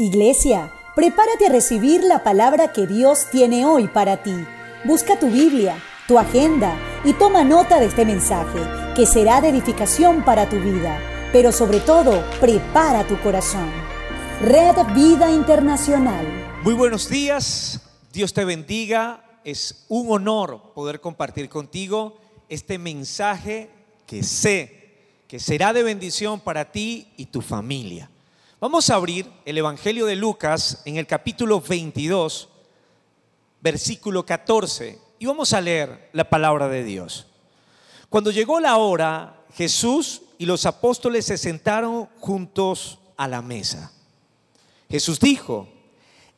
Iglesia, prepárate a recibir la palabra que Dios tiene hoy para ti. Busca tu Biblia, tu agenda y toma nota de este mensaje, que será de edificación para tu vida. Pero sobre todo, prepara tu corazón. Red Vida Internacional. Muy buenos días, Dios te bendiga. Es un honor poder compartir contigo este mensaje que sé que será de bendición para ti y tu familia. Vamos a abrir el Evangelio de Lucas en el capítulo 22, versículo 14, y vamos a leer la palabra de Dios. Cuando llegó la hora, Jesús y los apóstoles se sentaron juntos a la mesa. Jesús dijo,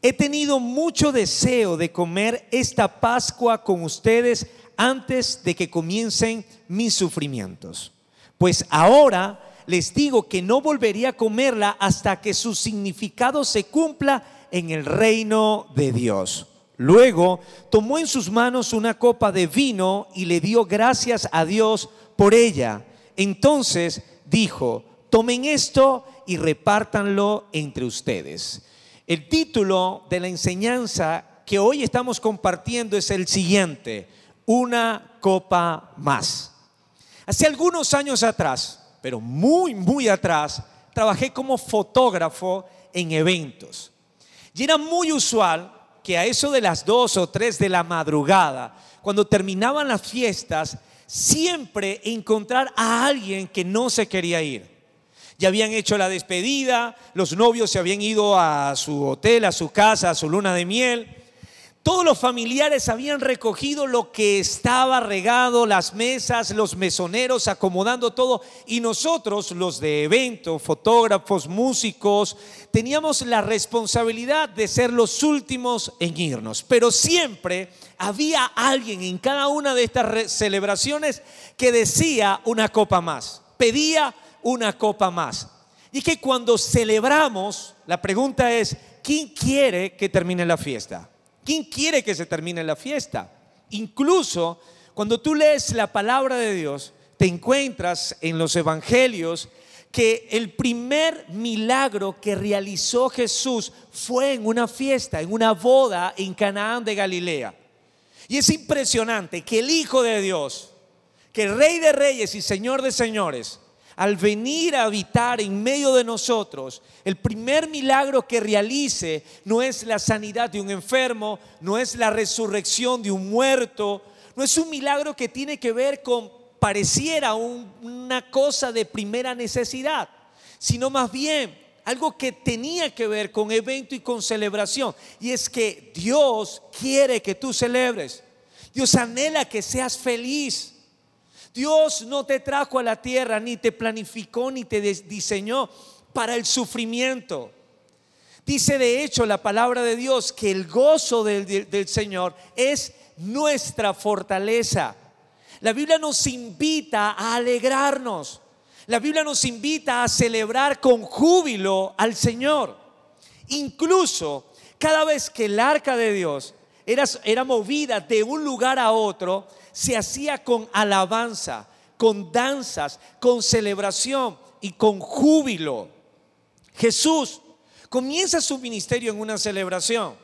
he tenido mucho deseo de comer esta Pascua con ustedes antes de que comiencen mis sufrimientos, pues ahora les digo que no volvería a comerla hasta que su significado se cumpla en el reino de Dios. Luego tomó en sus manos una copa de vino y le dio gracias a Dios por ella. Entonces dijo, tomen esto y repártanlo entre ustedes. El título de la enseñanza que hoy estamos compartiendo es el siguiente, una copa más. Hace algunos años atrás, pero muy, muy atrás, trabajé como fotógrafo en eventos. Y era muy usual que a eso de las dos o tres de la madrugada, cuando terminaban las fiestas, siempre encontrar a alguien que no se quería ir. Ya habían hecho la despedida, los novios se habían ido a su hotel, a su casa, a su luna de miel todos los familiares habían recogido lo que estaba regado, las mesas, los mesoneros, acomodando todo. Y nosotros, los de evento, fotógrafos, músicos, teníamos la responsabilidad de ser los últimos en irnos. Pero siempre había alguien en cada una de estas celebraciones que decía una copa más, pedía una copa más. Y que cuando celebramos, la pregunta es, ¿quién quiere que termine la fiesta? ¿Quién quiere que se termine la fiesta? Incluso cuando tú lees la palabra de Dios, te encuentras en los evangelios que el primer milagro que realizó Jesús fue en una fiesta, en una boda en Canaán de Galilea. Y es impresionante que el Hijo de Dios, que el Rey de Reyes y Señor de Señores, al venir a habitar en medio de nosotros, el primer milagro que realice no es la sanidad de un enfermo, no es la resurrección de un muerto, no es un milagro que tiene que ver con, pareciera una cosa de primera necesidad, sino más bien algo que tenía que ver con evento y con celebración. Y es que Dios quiere que tú celebres. Dios anhela que seas feliz. Dios no te trajo a la tierra, ni te planificó, ni te diseñó para el sufrimiento. Dice de hecho la palabra de Dios que el gozo del, Señor es nuestra fortaleza. La Biblia nos invita a alegrarnos. La Biblia nos invita a celebrar con júbilo al Señor. Incluso cada vez que el arca de Dios era movida de un lugar a otro, se hacía con alabanza, con danzas, con celebración y con júbilo. Jesús comienza su ministerio en una celebración,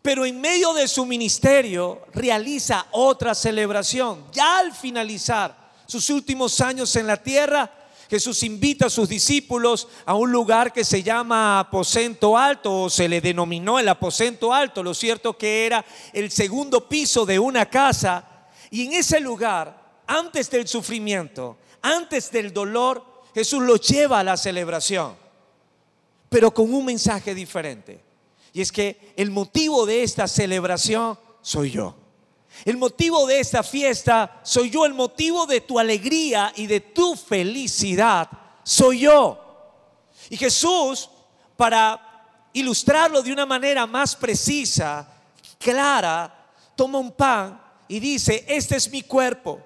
pero en medio de su ministerio realiza otra celebración. Ya al finalizar sus últimos años en la tierra, Jesús invita a sus discípulos a un lugar que se llama aposento alto o se le denominó el aposento alto. Lo cierto que era el segundo piso de una casa y en ese lugar, antes del sufrimiento, antes del dolor, Jesús lo lleva a la celebración, pero con un mensaje diferente. Y es que el motivo de esta celebración soy yo. El motivo de esta fiesta soy yo. El motivo de tu alegría y de tu felicidad soy yo. Y Jesús, para ilustrarlo de una manera más precisa, clara, toma un pan y dice, este es mi cuerpo,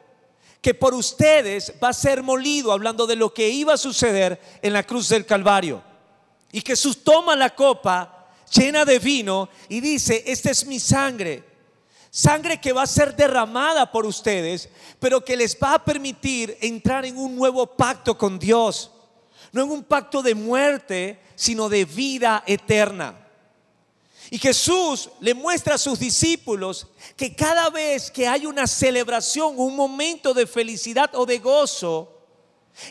que por ustedes va a ser molido, hablando de lo que iba a suceder en la cruz del Calvario. Y Jesús toma la copa llena de vino y dice, esta es mi sangre, sangre que va a ser derramada por ustedes, pero que les va a permitir entrar en un nuevo pacto con Dios. no en un pacto de muerte, sino de vida eterna. Y Jesús le muestra a sus discípulos que cada vez que hay una celebración, un momento de felicidad o de gozo,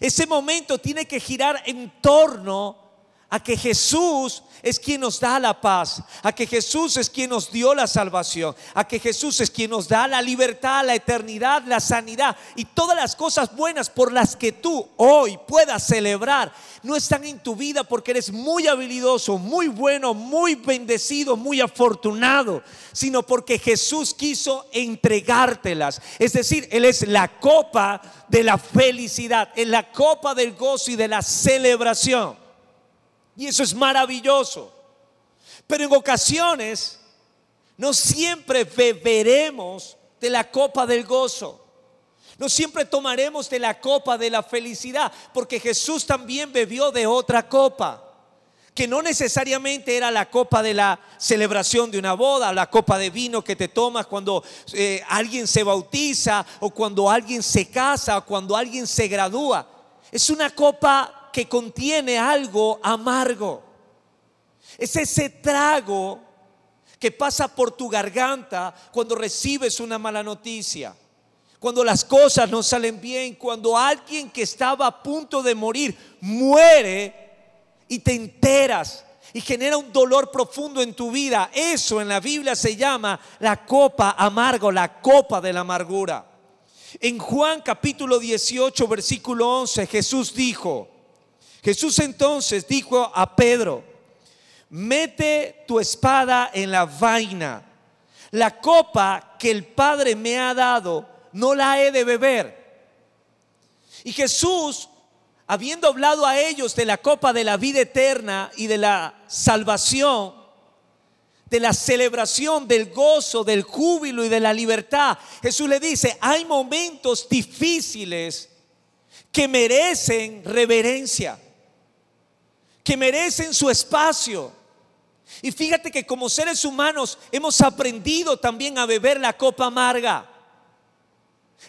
ese momento tiene que girar en torno a que Jesús es quien nos da la paz, a que Jesús es quien nos dio la salvación, a que Jesús es quien nos da la libertad, la eternidad, la sanidad y todas las cosas buenas por las que tú hoy puedas celebrar, no están en tu vida porque eres muy habilidoso, muy bueno, muy bendecido, muy afortunado, sino porque Jesús quiso entregártelas. Es decir, Él es la copa de la felicidad, es la copa del gozo y de la celebración. Y eso es maravilloso. Pero en ocasiones no siempre beberemos de la copa del gozo. No siempre tomaremos de la copa de la felicidad, porque Jesús también bebió de otra copa, que no necesariamente era la copa de la celebración de una boda, la copa de vino que te tomas cuando eh, alguien se bautiza o cuando alguien se casa o cuando alguien se gradúa. Es una copa que contiene algo amargo. Es ese trago que pasa por tu garganta cuando recibes una mala noticia, cuando las cosas no salen bien, cuando alguien que estaba a punto de morir muere y te enteras y genera un dolor profundo en tu vida. Eso en la Biblia se llama la copa amargo, la copa de la amargura. En Juan capítulo 18, versículo 11, Jesús dijo, Jesús entonces dijo a Pedro, mete tu espada en la vaina. La copa que el Padre me ha dado, no la he de beber. Y Jesús, habiendo hablado a ellos de la copa de la vida eterna y de la salvación, de la celebración, del gozo, del júbilo y de la libertad, Jesús le dice, hay momentos difíciles que merecen reverencia que merecen su espacio. Y fíjate que como seres humanos hemos aprendido también a beber la copa amarga.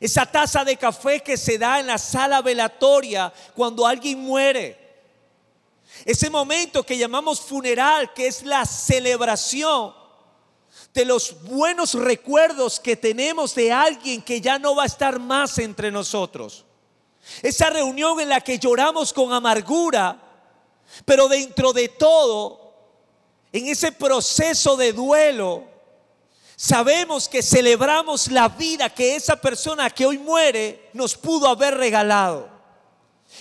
Esa taza de café que se da en la sala velatoria cuando alguien muere. Ese momento que llamamos funeral, que es la celebración de los buenos recuerdos que tenemos de alguien que ya no va a estar más entre nosotros. Esa reunión en la que lloramos con amargura pero dentro de todo, en ese proceso de duelo, sabemos que celebramos la vida que esa persona que hoy muere nos pudo haber regalado.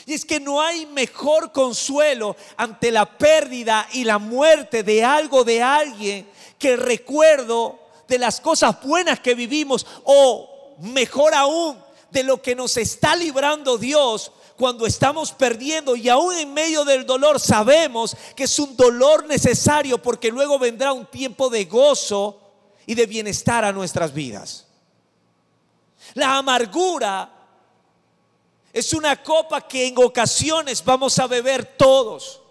Y es que no hay mejor consuelo ante la pérdida y la muerte de algo, de alguien, que el recuerdo de las cosas buenas que vivimos o mejor aún de lo que nos está librando Dios cuando estamos perdiendo y aún en medio del dolor sabemos que es un dolor necesario porque luego vendrá un tiempo de gozo y de bienestar a nuestras vidas. La amargura es una copa que en ocasiones vamos a beber todos.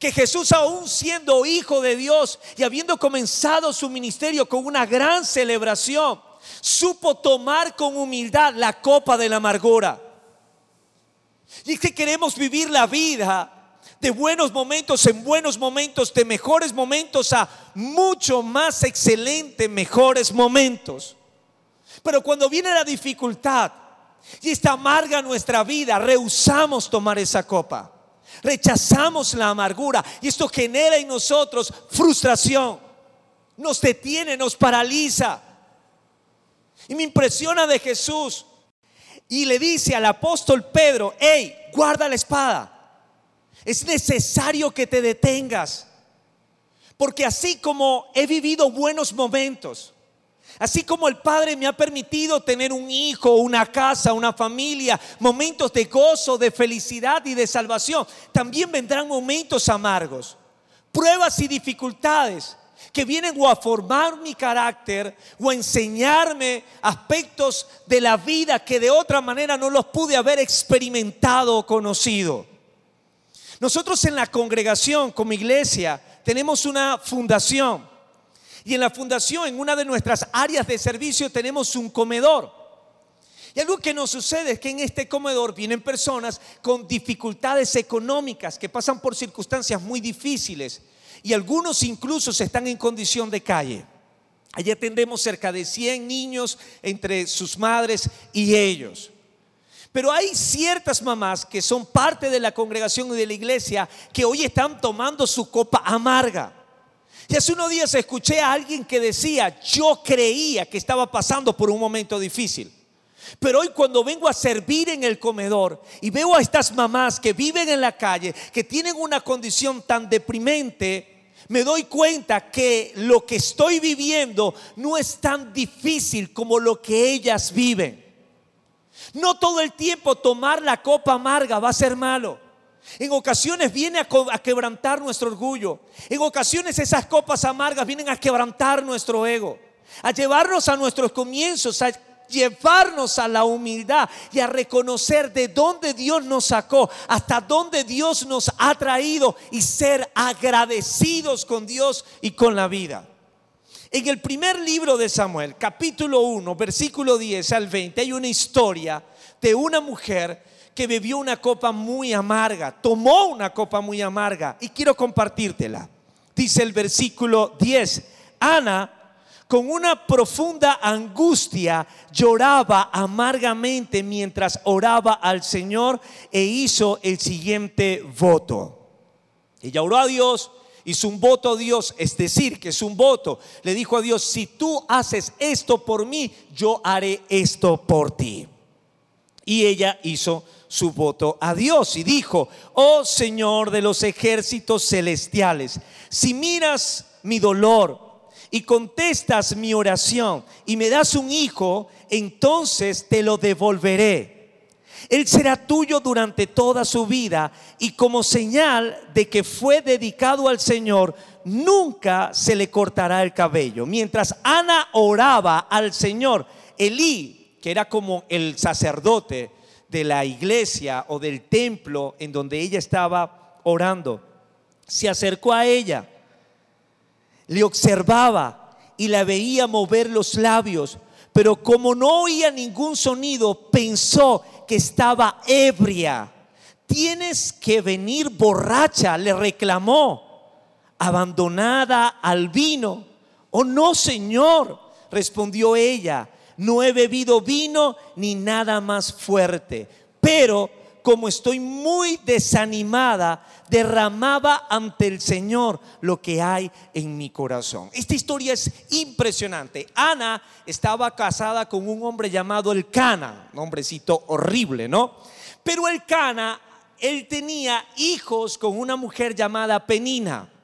Que Jesús aún siendo hijo de Dios y habiendo comenzado su ministerio con una gran celebración, supo tomar con humildad la copa de la amargura. Y es que queremos vivir la vida de buenos momentos en buenos momentos, de mejores momentos a mucho más excelente, mejores momentos. Pero cuando viene la dificultad y está amarga nuestra vida, rehusamos tomar esa copa. Rechazamos la amargura y esto genera en nosotros frustración. Nos detiene, nos paraliza. Y me impresiona de Jesús y le dice al apóstol Pedro, hey, guarda la espada. Es necesario que te detengas. Porque así como he vivido buenos momentos, así como el Padre me ha permitido tener un hijo, una casa, una familia, momentos de gozo, de felicidad y de salvación, también vendrán momentos amargos, pruebas y dificultades que vienen o a formar mi carácter o a enseñarme aspectos de la vida que de otra manera no los pude haber experimentado o conocido. Nosotros en la congregación como iglesia tenemos una fundación y en la fundación, en una de nuestras áreas de servicio, tenemos un comedor. Y algo que nos sucede es que en este comedor vienen personas con dificultades económicas, que pasan por circunstancias muy difíciles y algunos incluso están en condición de calle. Allí atendemos cerca de 100 niños entre sus madres y ellos. Pero hay ciertas mamás que son parte de la congregación y de la iglesia que hoy están tomando su copa amarga. Y hace unos días escuché a alguien que decía, yo creía que estaba pasando por un momento difícil. Pero hoy cuando vengo a servir en el comedor y veo a estas mamás que viven en la calle, que tienen una condición tan deprimente, me doy cuenta que lo que estoy viviendo no es tan difícil como lo que ellas viven. No todo el tiempo tomar la copa amarga va a ser malo. En ocasiones viene a, quebrantar nuestro orgullo. En ocasiones esas copas amargas vienen a quebrantar nuestro ego. A llevarnos a nuestros comienzos, llevarnos a la humildad y a reconocer de dónde Dios nos sacó, hasta dónde Dios nos ha traído y ser agradecidos con Dios y con la vida. En el primer libro de Samuel, capítulo 1, versículo 10 al 20, hay una historia de una mujer que bebió una copa muy amarga, tomó una copa muy amarga y quiero compartírtela. Dice el versículo 10, Ana con una profunda angustia lloraba amargamente mientras oraba al Señor e hizo el siguiente voto. Ella oró a Dios, hizo un voto a Dios, es decir, que es un voto. Le dijo a Dios, si tú haces esto por mí, yo haré esto por ti. Y ella hizo su voto a Dios y dijo, oh Señor de los ejércitos celestiales, si miras mi dolor, y contestas mi oración y me das un hijo, entonces te lo devolveré. Él será tuyo durante toda su vida y como señal de que fue dedicado al Señor, nunca se le cortará el cabello. Mientras Ana oraba al Señor, Elí, que era como el sacerdote de la iglesia o del templo en donde ella estaba orando, se acercó a ella le observaba y la veía mover los labios, pero como no oía ningún sonido, pensó que estaba ebria. Tienes que venir borracha, le reclamó, abandonada al vino. Oh no, Señor, respondió ella, no he bebido vino ni nada más fuerte, pero como estoy muy desanimada, derramaba ante el Señor lo que hay en mi corazón. Esta historia es impresionante. Ana estaba casada con un hombre llamado el Cana, un hombrecito horrible, ¿no? Pero el Cana, él tenía hijos con una mujer llamada Penina.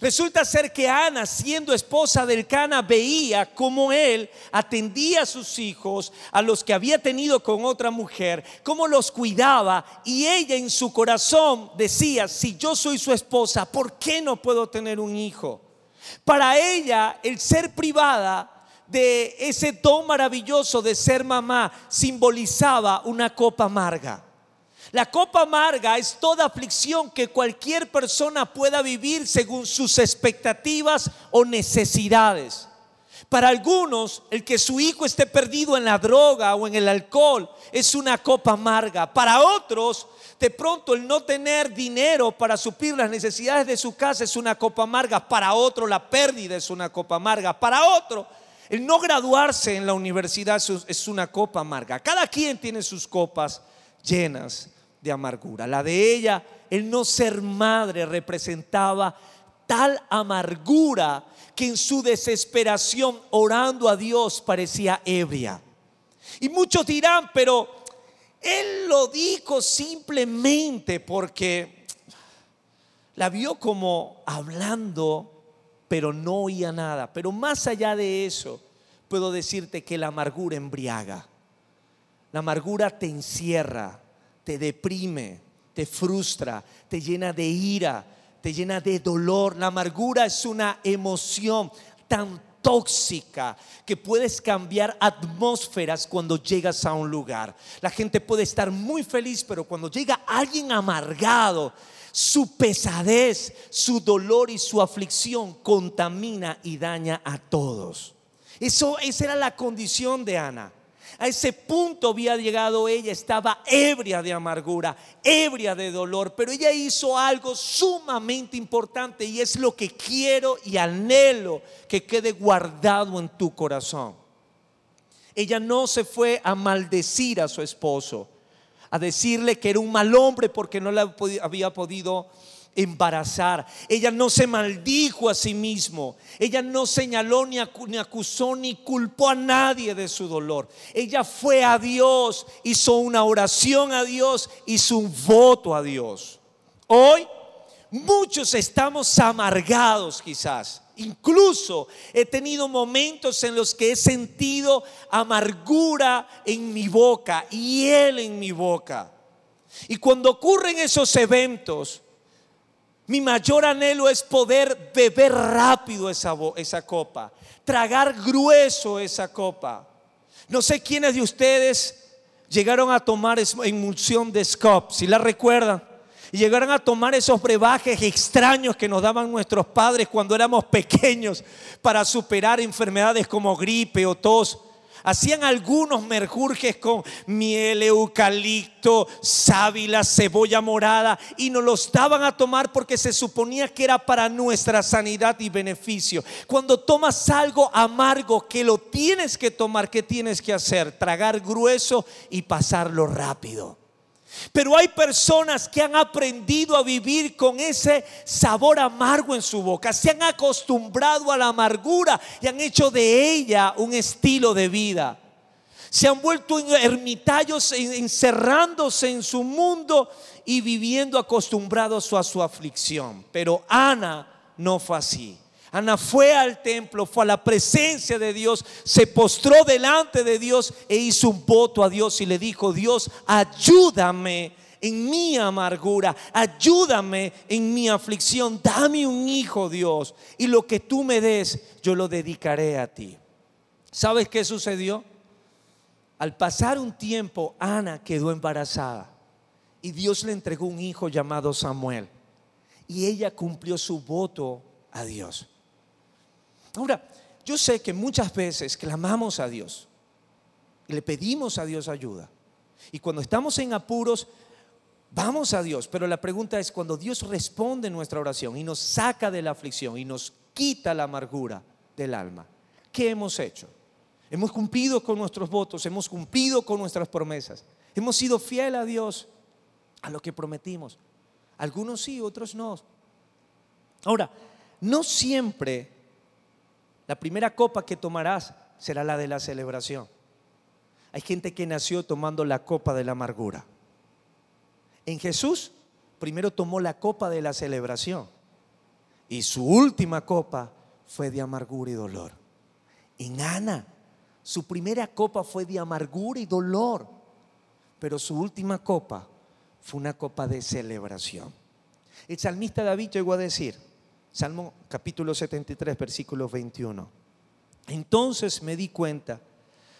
Resulta ser que Ana, siendo esposa del Cana, veía cómo él atendía a sus hijos, a los que había tenido con otra mujer, cómo los cuidaba y ella en su corazón decía, si yo soy su esposa, ¿por qué no puedo tener un hijo? Para ella, el ser privada de ese don maravilloso de ser mamá simbolizaba una copa amarga. La copa amarga es toda aflicción que cualquier persona pueda vivir según sus expectativas o necesidades. Para algunos, el que su hijo esté perdido en la droga o en el alcohol es una copa amarga. Para otros, de pronto el no tener dinero para suplir las necesidades de su casa es una copa amarga. Para otro, la pérdida es una copa amarga. Para otro, el no graduarse en la universidad es una copa amarga. Cada quien tiene sus copas llenas de amargura. La de ella, el no ser madre representaba tal amargura que en su desesperación orando a Dios parecía ebria. Y muchos dirán, pero él lo dijo simplemente porque la vio como hablando, pero no oía nada. Pero más allá de eso, puedo decirte que la amargura embriaga. La amargura te encierra, te deprime, te frustra, te llena de ira, te llena de dolor. La amargura es una emoción tan tóxica que puedes cambiar atmósferas cuando llegas a un lugar. La gente puede estar muy feliz, pero cuando llega alguien amargado, su pesadez, su dolor y su aflicción contamina y daña a todos. Eso esa era la condición de Ana. A ese punto había llegado ella, estaba ebria de amargura, ebria de dolor, pero ella hizo algo sumamente importante y es lo que quiero y anhelo que quede guardado en tu corazón. Ella no se fue a maldecir a su esposo, a decirle que era un mal hombre porque no le había podido embarazar. Ella no se maldijo a sí mismo. Ella no señaló ni, acusó ni culpó a nadie de su dolor. Ella fue a Dios, hizo una oración a Dios, hizo un voto a Dios. Hoy muchos estamos amargados quizás. Incluso he tenido momentos en los que he sentido amargura en mi boca, él en mi boca. Y cuando ocurren esos eventos, mi mayor anhelo es poder beber rápido esa, esa copa, tragar grueso esa copa. No sé quiénes de ustedes llegaron a tomar emulsión de Scop, si la recuerdan. Y llegaron a tomar esos brebajes extraños que nos daban nuestros padres cuando éramos pequeños para superar enfermedades como gripe o tos. Hacían algunos merjurjes con miel, eucalipto, sábila, cebolla morada y nos los daban a tomar porque se suponía que era para nuestra sanidad y beneficio. Cuando tomas algo amargo que lo tienes que tomar, ¿qué tienes que hacer? Tragar grueso y pasarlo rápido. Pero hay personas que han aprendido a vivir con ese sabor amargo en su boca, se han acostumbrado a la amargura y han hecho de ella un estilo de vida. Se han vuelto ermitaños encerrándose en su mundo y viviendo acostumbrados a su aflicción. Pero Ana no fue así. Ana fue al templo, fue a la presencia de Dios, se postró delante de Dios e hizo un voto a Dios y le dijo, Dios, ayúdame en mi amargura, ayúdame en mi aflicción, dame un hijo, Dios, y lo que tú me des, yo lo dedicaré a ti. ¿Sabes qué sucedió? Al pasar un tiempo, Ana quedó embarazada y Dios le entregó un hijo llamado Samuel. Y ella cumplió su voto a Dios. Ahora, yo sé que muchas veces clamamos a Dios y le pedimos a Dios ayuda. Y cuando estamos en apuros, vamos a Dios. Pero la pregunta es, cuando Dios responde nuestra oración y nos saca de la aflicción y nos quita la amargura del alma, ¿qué hemos hecho? Hemos cumplido con nuestros votos, hemos cumplido con nuestras promesas, hemos sido fiel a Dios, a lo que prometimos. Algunos sí, otros no. Ahora, no siempre la primera copa que tomarás será la de la celebración. Hay gente que nació tomando la copa de la amargura. En Jesús, primero tomó la copa de la celebración. Y su última copa fue de amargura y dolor. En Ana, su primera copa fue de amargura y dolor. Pero su última copa fue una copa de celebración. El salmista David llegó a decir, Salmo capítulo 73, versículo 21. Entonces me di cuenta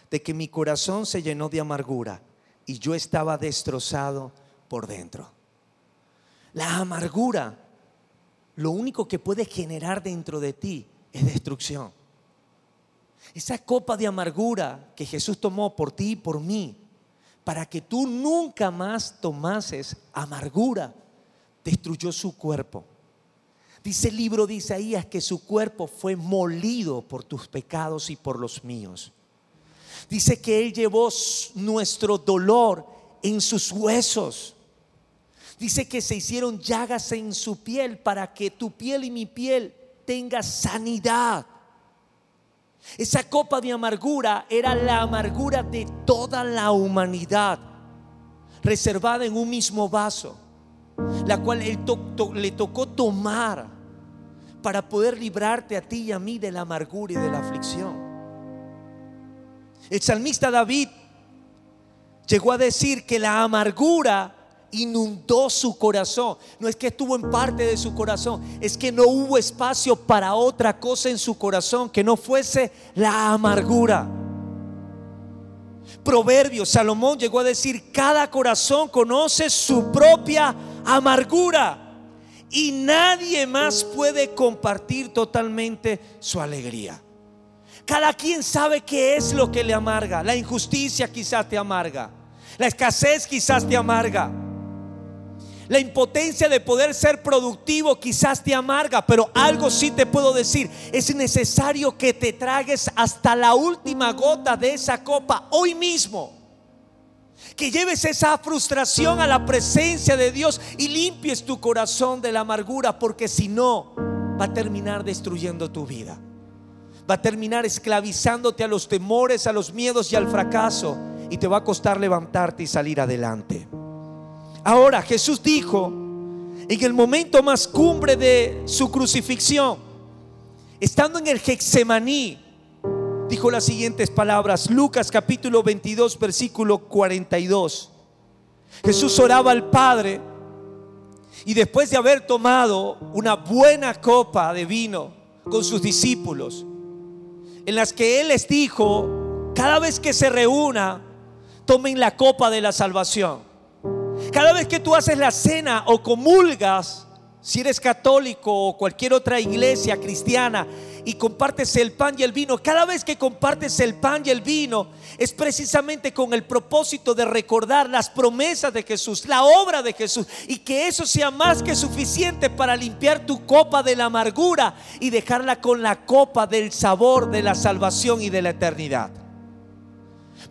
de que mi corazón se llenó de amargura y yo estaba destrozado por dentro. La amargura, lo único que puede generar dentro de ti es destrucción. Esa copa de amargura que Jesús tomó por ti y por mí, para que tú nunca más tomases amargura, destruyó su cuerpo Dice el libro de Isaías que su cuerpo fue molido por tus pecados y por los míos. Dice que Él llevó nuestro dolor en sus huesos. Dice que se hicieron llagas en su piel para que tu piel y mi piel tenga sanidad. Esa copa de amargura era la amargura de toda la humanidad, reservada en un mismo vaso la cual él le tocó tomar para poder librarte a ti y a mí de la amargura y de la aflicción. El salmista David llegó a decir que la amargura inundó su corazón. No es que estuvo en parte de su corazón, es que no hubo espacio para otra cosa en su corazón que no fuese la amargura. Proverbios, Salomón llegó a decir, cada corazón conoce su propia amargura y nadie más puede compartir totalmente su alegría. cada quien sabe qué es lo que le amarga. La injusticia quizás te amarga. La escasez quizás te amarga. La impotencia de poder ser productivo quizás te amarga, pero algo sí te puedo decir, es necesario que te tragues hasta la última gota de esa copa hoy mismo. Que lleves esa frustración a la presencia de Dios y limpies tu corazón de la amargura, porque si no, va a terminar destruyendo tu vida. Va a terminar esclavizándote a los temores, a los miedos y al fracaso. Y te va a costar levantarte y salir adelante. Ahora Jesús dijo, en el momento más cumbre de su crucifixión, estando en el Getsemaní, dijo las siguientes palabras, Lucas capítulo 22, versículo 42. Jesús oraba al Padre y después de haber tomado una buena copa de vino con sus discípulos, en las que Él les dijo, cada vez que se reúna, tomen la copa de la salvación. Cada vez que tú haces la cena o comulgas, si eres católico o cualquier otra iglesia cristiana y compartes el pan y el vino, cada vez que compartes el pan y el vino es precisamente con el propósito de recordar las promesas de Jesús, la obra de Jesús y que eso sea más que suficiente para limpiar tu copa de la amargura y dejarla con la copa del sabor de la salvación y de la eternidad.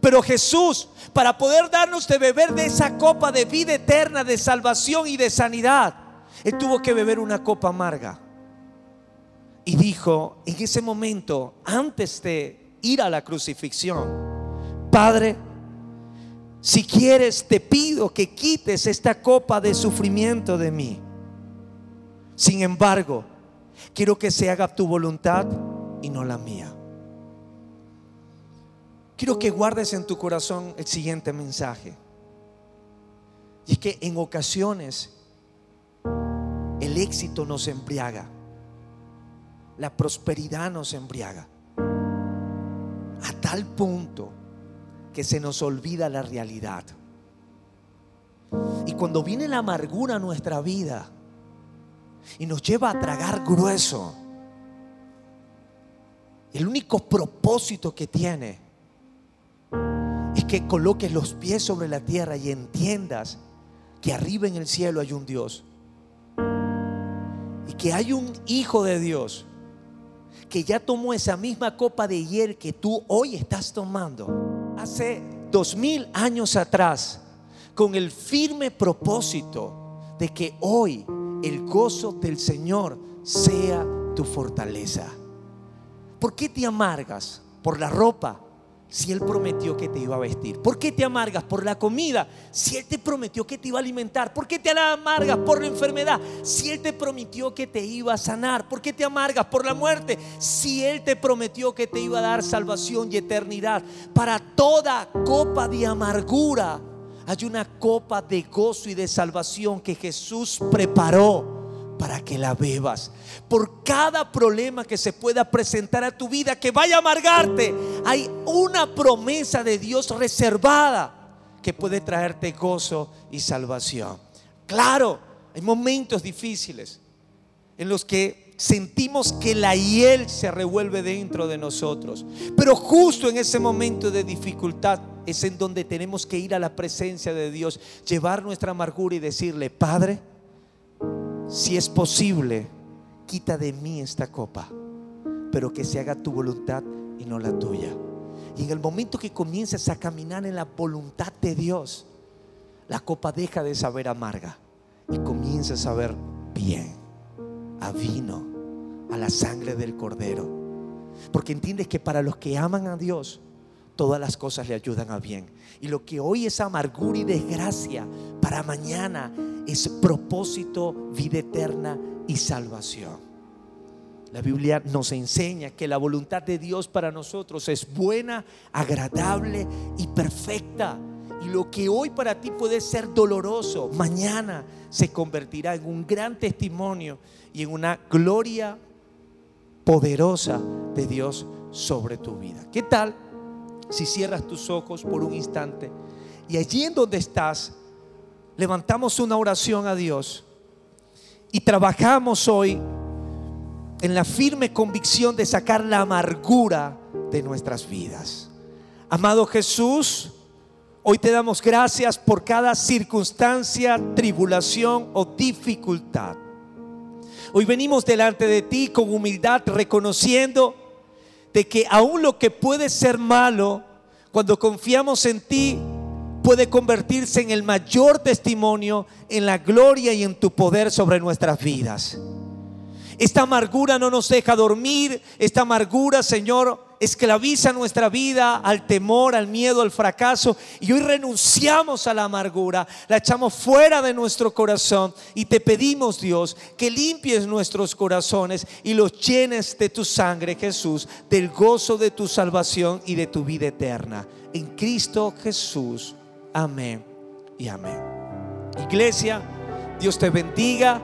Pero Jesús, para poder darnos de beber de esa copa de vida eterna, de salvación y de sanidad, Él tuvo que beber una copa amarga. Y dijo en ese momento, antes de ir a la crucifixión, Padre, si quieres, te pido que quites esta copa de sufrimiento de mí. Sin embargo, quiero que se haga tu voluntad y no la mía. Quiero que guardes en tu corazón el siguiente mensaje. Y es que en ocasiones el éxito nos embriaga. La prosperidad nos embriaga. A tal punto que se nos olvida la realidad. Y cuando viene la amargura a nuestra vida y nos lleva a tragar grueso, el único propósito que tiene es que coloques los pies sobre la tierra y entiendas que arriba en el cielo hay un Dios. Y que hay un Hijo de Dios que ya tomó esa misma copa de hiel que tú hoy estás tomando. Hace dos mil años atrás, con el firme propósito de que hoy el gozo del Señor sea tu fortaleza. ¿Por qué te amargas? ¿Por la ropa? Si Él prometió que te iba a vestir? ¿Por qué te amargas por la comida si Él te prometió que te iba a alimentar? ¿Por qué te amargas por la enfermedad si Él te prometió que te iba a sanar? ¿Por qué te amargas por la muerte si Él te prometió que te iba a dar salvación y eternidad? Para toda copa de amargura hay una copa de gozo y de salvación que Jesús preparó para que la bebas. Por cada problema que se pueda presentar a tu vida que vaya a amargarte, hay una promesa de Dios reservada que puede traerte gozo y salvación. Claro, hay momentos difíciles en los que sentimos que la hiel se revuelve dentro de nosotros. Pero justo en ese momento de dificultad es en donde tenemos que ir a la presencia de Dios, llevar nuestra amargura y decirle, Padre, si es posible, quita de mí esta copa, pero que se haga tu voluntad y no la tuya. Y en el momento que comiences a caminar en la voluntad de Dios, la copa deja de saber amarga y comienza a saber bien, a vino, a la sangre del cordero. Porque entiendes que para los que aman a Dios, todas las cosas le ayudan a bien. Y lo que hoy es amargura y desgracia, para mañana es propósito, vida eterna y salvación. La Biblia nos enseña que la voluntad de Dios para nosotros es buena, agradable y perfecta. Y lo que hoy para ti puede ser doloroso, mañana se convertirá en un gran testimonio y en una gloria poderosa de Dios sobre tu vida. ¿Qué tal si cierras tus ojos por un instante y allí en donde estás levantamos una oración a Dios y trabajamos hoy en la firme convicción de sacar la amargura de nuestras vidas. Amado Jesús, hoy te damos gracias por cada circunstancia, tribulación o dificultad. Hoy venimos delante de ti con humildad reconociendo de que aún lo que puede ser malo, cuando confiamos en ti, puede convertirse en el mayor testimonio en la gloria y en tu poder sobre nuestras vidas. Esta amargura no nos deja dormir, esta amargura, Señor, esclaviza nuestra vida al temor, al miedo, al fracaso. Y hoy renunciamos a la amargura, la echamos fuera de nuestro corazón y te pedimos, Dios, que limpies nuestros corazones y los llenes de tu sangre, Jesús, del gozo de tu salvación y de tu vida eterna. En Cristo Jesús. Amén y amén. Iglesia, Dios te bendiga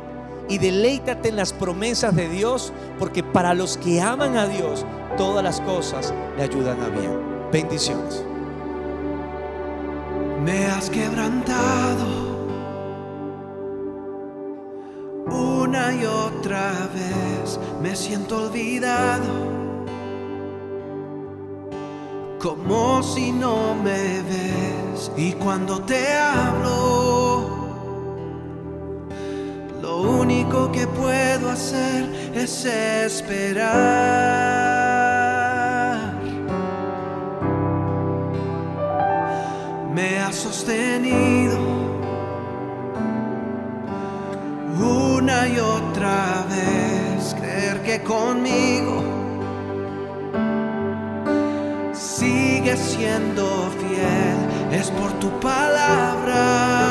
y deleítate en las promesas de Dios, porque para los que aman a Dios, todas las cosas le ayudan a bien. Bendiciones. Me has quebrantado una y otra vez, me siento olvidado como si no me ves. Y cuando te hablo, lo único que puedo hacer es esperar. Me ha sostenido una y otra vez, creer que conmigo siendo fiel, es por tu palabra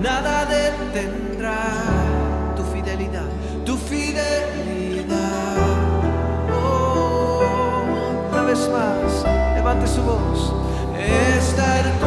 nada detendrá tu fidelidad, tu fidelidad. Oh, una vez más, levante su voz. Está el